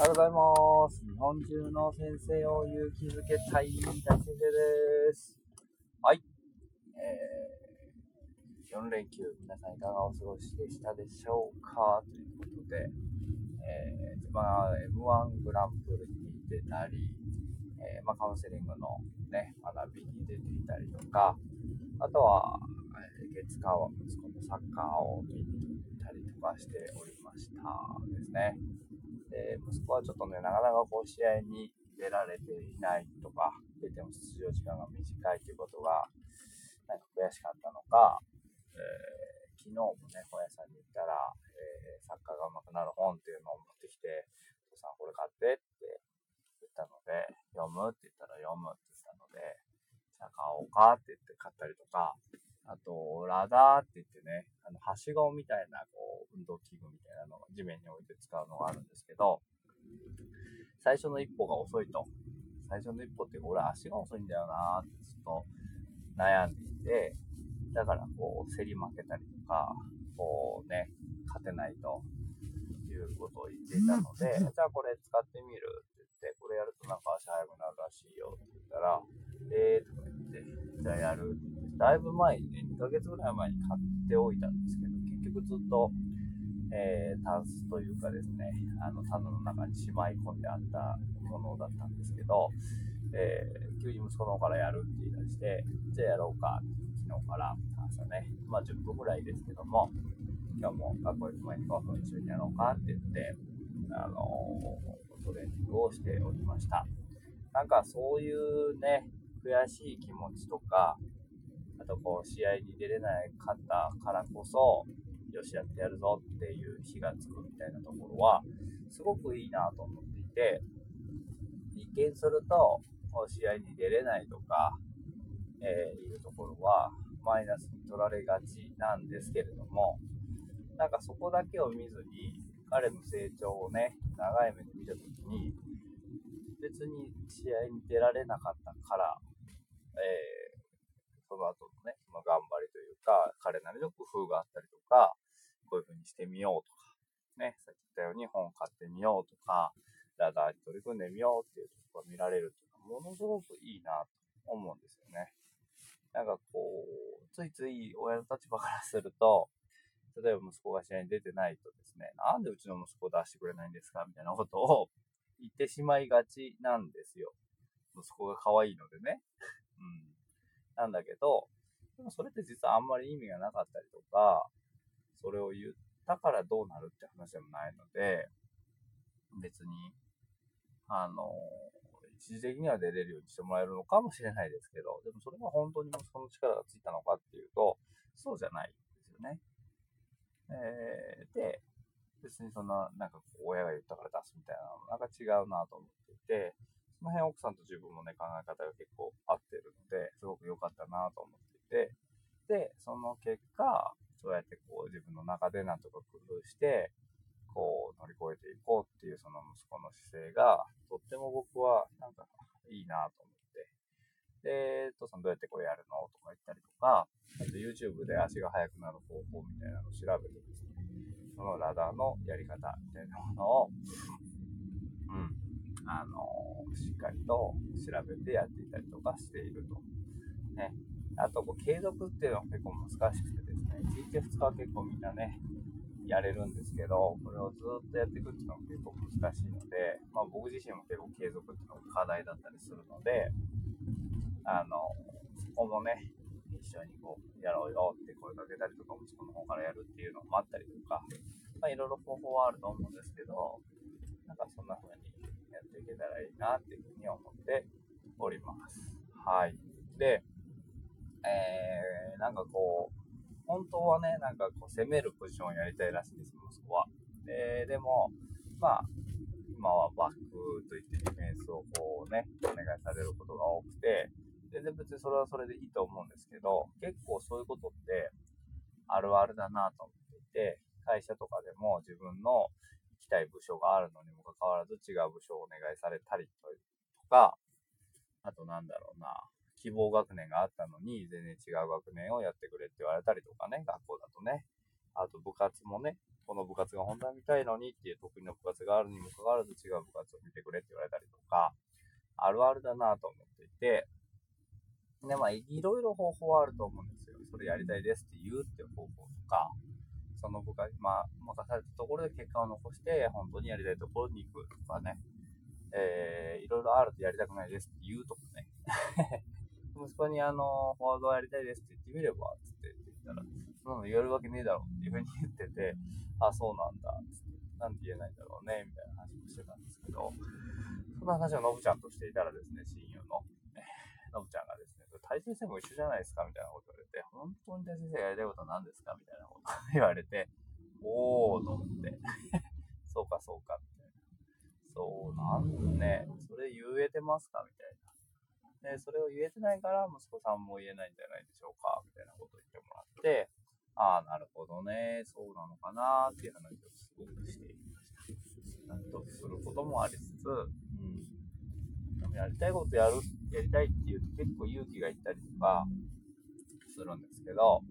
おはようございます。日本中の先生を勇気づけたい大先生です。はい。えー、4連休、皆さんいかがお過ごしでしたでしょうか？ということで、えー、まあ、M1 グランプリに出たり、えー、まあ、カウンセリングのね、学びに出ていたりとか、あとは、えー月火は息子のサッカーを見に行ったりとかしておりましたですね。で、息子はちょっとね、なかなかこう試合に出られていないとか、出ても出場時間が短いということが、なんか悔しかったのか、えー昨日もね、本屋さんに行ったら、えーサッカーが上手くなる本っていうのを持ってきて、お父さんこれ買ってって言ったので、読むって言ったら読むって言ったので、じゃあ買おうかって言って買ったりとか、あと、ラダーって言ってね、あの、はしごみたいな、こう、運動器具みたいなのを地面に置いて使うのがあるんですけど、最初の一歩が遅いと。最初の一歩って俺足が遅いんだよなーってずっと悩んでいて、だからこう、競り負けたりとか、こうね、勝てないということを言っていたので、じゃあこれ使ってみるって言って、これやるとなんか足速くなるらしいよって言ったら、えーとか言って、じゃあやるってだいぶ前にね、2ヶ月ぐらい前に買っておいたんですけど、結局ずっと、えー、タンスというかですね、あの、棚の中にしまい込んであったものだったんですけど、えー、急に息子の方からやるって言い出して、じゃあやろうか昨日から朝ね、まあ10分ぐらいですけども、今日も学校行く前に5分一緒にやろうかって言って、あのートレーニングをしておりました。なんかそういうね、悔しい気持ちとか、あとこう試合に出れないかったからこそ、よしやってやるぞっていう火がつくみたいなところは、すごくいいなと思っていて、一見すると、試合に出れないとか、えーいうところは、マイナスに取られがちなんですけれども、なんかそこだけを見ずに、彼の成長をね、長い目で見たときに、別に試合に出られなかったから、えーの後のね、その頑張りというか、彼なりの工夫があったりとか、こういう風にしてみようとか、ね、さっき言ったように本を買ってみようとか、ラダーに取り組んでみようっていうところが見られるっていうのは、ものすごくいいなと思うんですよね。なんかこう、ついつい親の立場からすると、例えば息子が試合に出てないとですね、なんでうちの息子を出してくれないんですかみたいなことを言ってしまいがちなんですよ。息子が可愛いのでね。なんだけど、でもそれって実はあんまり意味がなかったりとか、それを言ったからどうなるって話でもないので、別に、あの、一時的には出れるようにしてもらえるのかもしれないですけど、でもそれが本当に息子の力がついたのかっていうと、そうじゃないんですよね。えーで、別にそんな、なんか親が言ったから出すみたいなのもなんか違うなと思っていて、その辺奥さんと自分もね、考え方が結構合ってるので、すごく良かったなと思っていて、で、その結果、そうやってこう自分の中でなんとか工夫して、こう乗り越えていこうっていうその息子の姿勢が、とっても僕はなんかいいなと思って、で、父さんどうやってこれやるのとか言ったりとか、あと YouTube で足が速くなる方法みたいなのを調べてですね、そのラダーのやり方みたいなものを、うん、あのしっかりと調べてやっていたりとかしていると。ね。あと、こう継続っていうのは結構難しくてですね、1日2日は結構みんなね、やれるんですけど、これをずっとやっていくっていうのは結構難しいので、まあ僕自身も結構継続っていうのが課題だったりするので、あの、そこもね、一緒にこう、やろうよって声かけたりとか、息子の方からやるっていうのもあったりとか、まあいろいろ方法はあると思うんですけど、なんかそんな風にやっていけたらいいなっていうふうに思っております。はい。で、えー、なんかこう、本当はね、なんかこう、攻めるポジションをやりたいらしいです、息子は。で、でも、まあ、今はバックといってディフェンスをこうね、お願いされることが多くて、全然別にそれはそれでいいと思うんですけど、結構そういうことってあるあるだなと思っていて、会社とかでも自分のきたい部署があるのにもかかわらず違う部署をお願いされたりとか、あとなんだろうな、希望学年があったのに全然違う学年をやってくれって言われたりとかね、学校だとね。あと部活もね、この部活が本当は見たいのにっていう得意な部活があるにもかかわらず違う部活を見てくれって言われたりとか、あるあるだなと思っていて、で、まあ、いろいろ方法はあると思うんですよ。それやりたいですって言うっていう方法とか、その部活、まあ、任されたところで結果を残して、本当にやりたいところに行くとかね、えー、いろいろあるとやりたくないですって言うとかね。息子にあの、フォワードやりたいですって言ってみれば、つって言ったら、そんなの言えるわけねえだろっていうふうに言ってて、あ、そうなんだ、つって、なんで言えないんだろうね、みたいな話をしてたんですけど、その話をのぶちゃんとしていたらですね、親友の、のぶちゃんがですね、大先生も一緒じゃないですかみたいなこと言われて、本当に大先生がやりたいことは何ですかみたいなこと言われて、おーと思って、そうかそうか、みたいな。そう、なんね、それ言えてますかみたいな。で、それを言えてないから、息子さんも言えないんじゃないでしょうかみたいなことを言ってもらって、ああ、なるほどね、そうなのかなっていう話をすごくしていました。納得することもありつつ、うん。やりたいことやるっ、やりたいっていうと結構勇気がいったりとかするんですけど、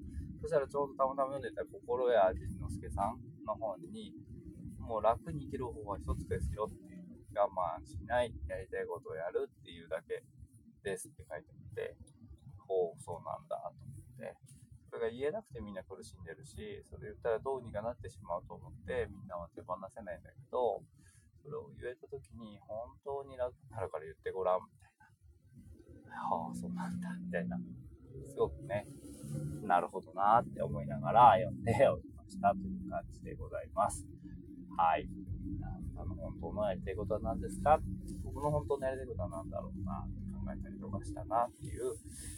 そしたらちょうどたまたま読んでた心屋味之助さんの本に、もう楽に生きる方法は一つですよって。我慢しない、やりたいことをやるっていうだけですって書いてあって、ほう、そうなんだと思って、それが言えなくてみんな苦しんでるし、それ言ったらどうにかなってしまうと思って、みんなは手放せないんだけど、それを言えた時に本当に楽になるから言ってごらん、みたいな。はあ、そうなんだ、みたいな。すごくね、なるほどなって思いながら読んでおりましたという感じでございます。はい。あの本当のやりたいことは何ですか？僕の本当のやりたいことは何だろうなって考えたりとかしたなっていう、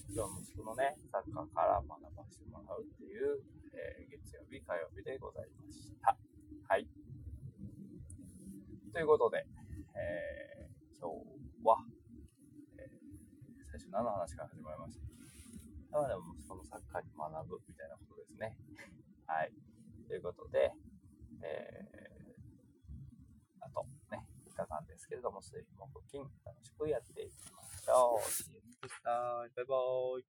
今日息子のね、サッカーから学ばせてもらうっていう、えー、月曜日、火曜日でございました。はい。ということで、えー、今日は、えー、最初何の話から始まりましたなので、もそのサッカーに学ぶみたいなことですね。はい。ということで、えーあとね、3日間ですけれども、水木金楽しくやっていきましょう。バイバーイ。